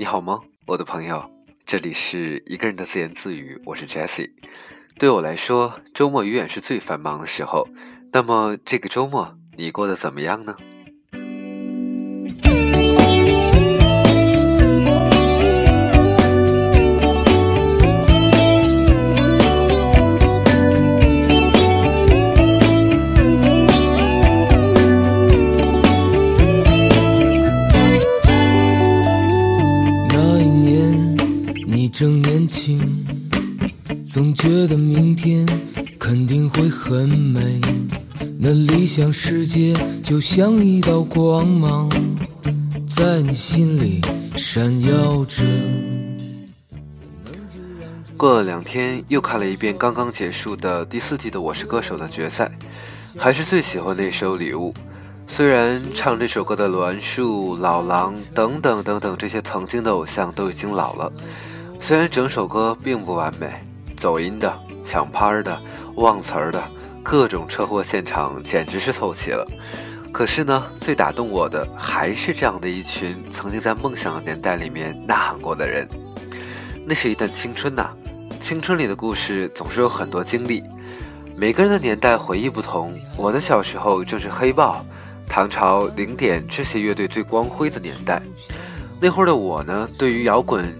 你好吗，我的朋友？这里是一个人的自言自语，我是 Jesse。对我来说，周末永远是最繁忙的时候。那么，这个周末你过得怎么样呢？觉得明天肯定会很美，那理想世界就像一道光芒，在你心里闪耀着。过了两天，又看了一遍刚刚结束的第四季的《我是歌手》的决赛，还是最喜欢那首《礼物》。虽然唱这首歌的栾树、老狼等等等等这些曾经的偶像都已经老了，虽然整首歌并不完美。走音的、抢拍的、忘词儿的，各种车祸现场简直是凑齐了。可是呢，最打动我的还是这样的一群曾经在梦想的年代里面呐喊过的人。那是一段青春呐，青春里的故事总是有很多经历。每个人的年代回忆不同，我的小时候正是黑豹、唐朝、零点这些乐队最光辉的年代。那会儿的我呢，对于摇滚。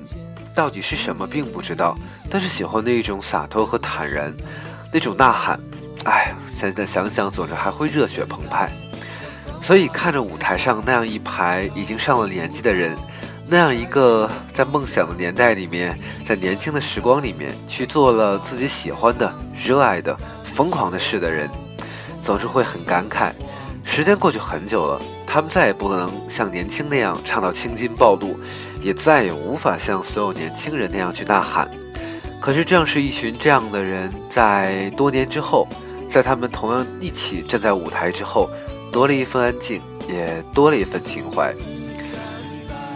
到底是什么，并不知道，但是喜欢那一种洒脱和坦然，那种呐喊。哎，现在想想，总是还会热血澎湃。所以看着舞台上那样一排已经上了年纪的人，那样一个在梦想的年代里面，在年轻的时光里面去做了自己喜欢的、热爱的、疯狂的事的人，总是会很感慨。时间过去很久了，他们再也不能像年轻那样唱到青筋暴露。也再也无法像所有年轻人那样去呐喊。可是，正是一群这样的人，在多年之后，在他们同样一起站在舞台之后，多了一份安静，也多了一份情怀。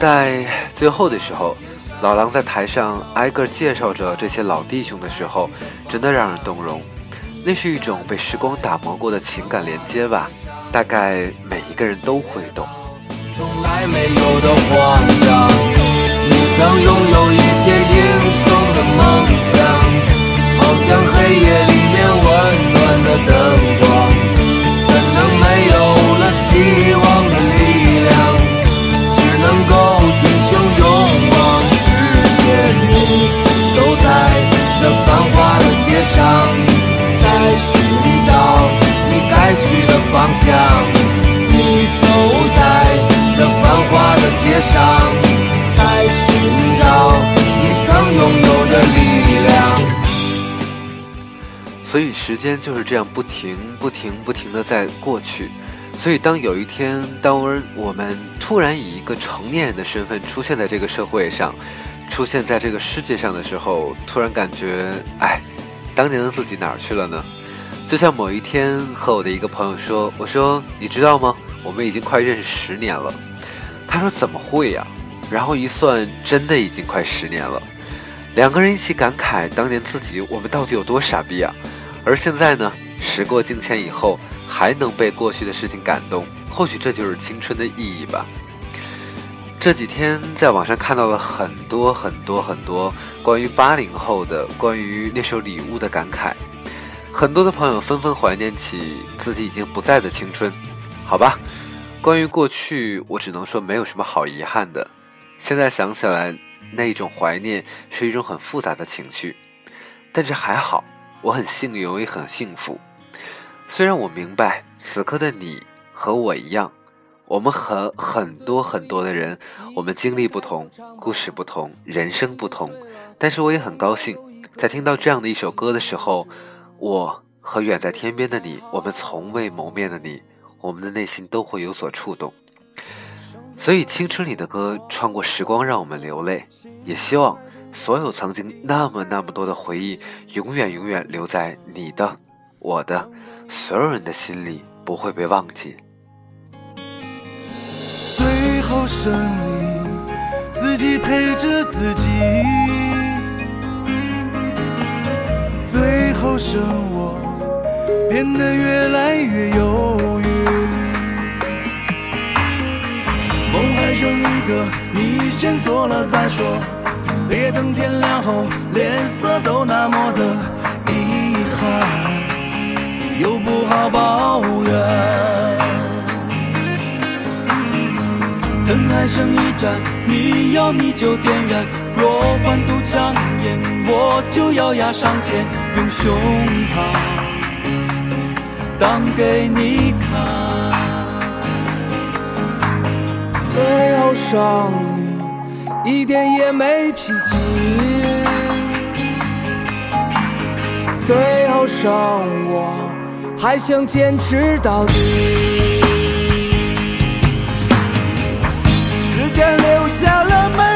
在最后的时候，老狼在台上挨个介绍着这些老弟兄的时候，真的让人动容。那是一种被时光打磨过的情感连接吧，大概每一个人都会懂。从来没有的慌张，能拥有一些英雄的梦想，好像黑夜里面温暖的灯所以时间就是这样不停、不停、不停的在过去。所以当有一天，当我们突然以一个成年人的身份出现在这个社会上，出现在这个世界上的时候，突然感觉，哎，当年的自己哪儿去了呢？就像某一天和我的一个朋友说：“我说，你知道吗？”我们已经快认识十年了，他说怎么会呀？然后一算，真的已经快十年了。两个人一起感慨当年自己我们到底有多傻逼啊！而现在呢，时过境迁以后，还能被过去的事情感动，或许这就是青春的意义吧。这几天在网上看到了很多很多很多关于八零后的关于那首《礼物》的感慨，很多的朋友纷纷怀念起自己已经不在的青春。好吧，关于过去，我只能说没有什么好遗憾的。现在想起来，那一种怀念是一种很复杂的情绪，但是还好，我很幸运，我也很幸福。虽然我明白此刻的你和我一样，我们和很多很多的人，我们经历不同，故事不同，人生不同，但是我也很高兴，在听到这样的一首歌的时候，我和远在天边的你，我们从未谋面的你。我们的内心都会有所触动，所以青春里的歌穿过时光让我们流泪，也希望所有曾经那么那么多的回忆，永远永远留在你的、我的、所有人的心里，不会被忘记。最后剩你自己陪着自己，最后剩我变得越来越忧郁。梦还剩一个，你先做了再说，别等天亮后脸色都那么的遗憾，又不好抱怨。灯还剩一盏，你要你就点燃。若欢度将烟，我就咬牙上前，用胸膛挡给你看。最后伤你一点也没脾气，最后剩我还想坚持到底。时间留下了美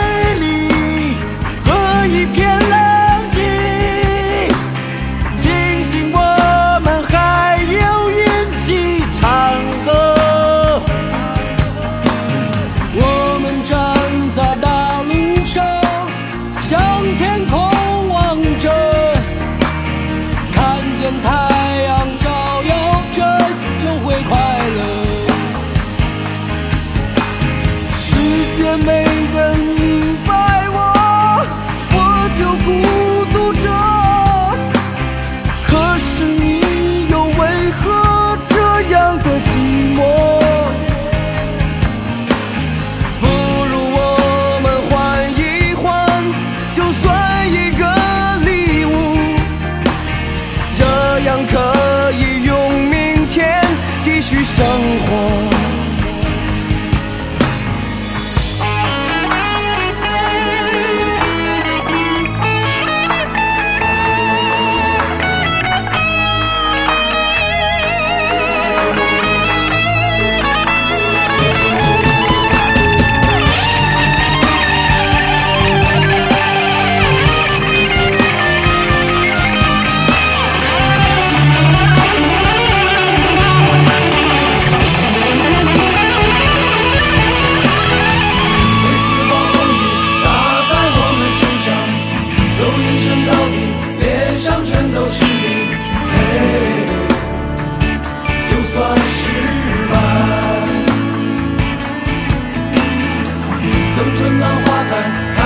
等春暖花开，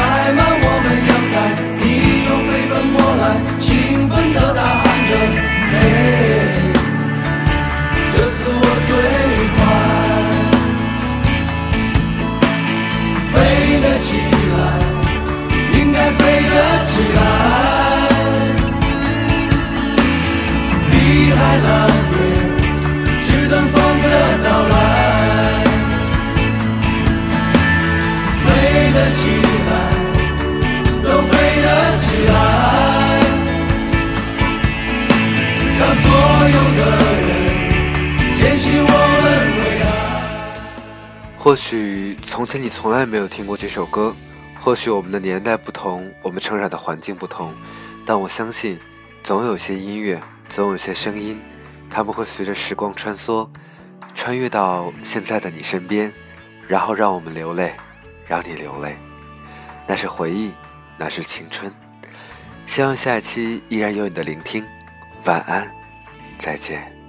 或许从前你从来没有听过这首歌，或许我们的年代不同，我们成长的环境不同，但我相信，总有些音乐，总有些声音，他们会随着时光穿梭，穿越到现在的你身边，然后让我们流泪，让你流泪。那是回忆，那是青春。希望下一期依然有你的聆听。晚安，再见。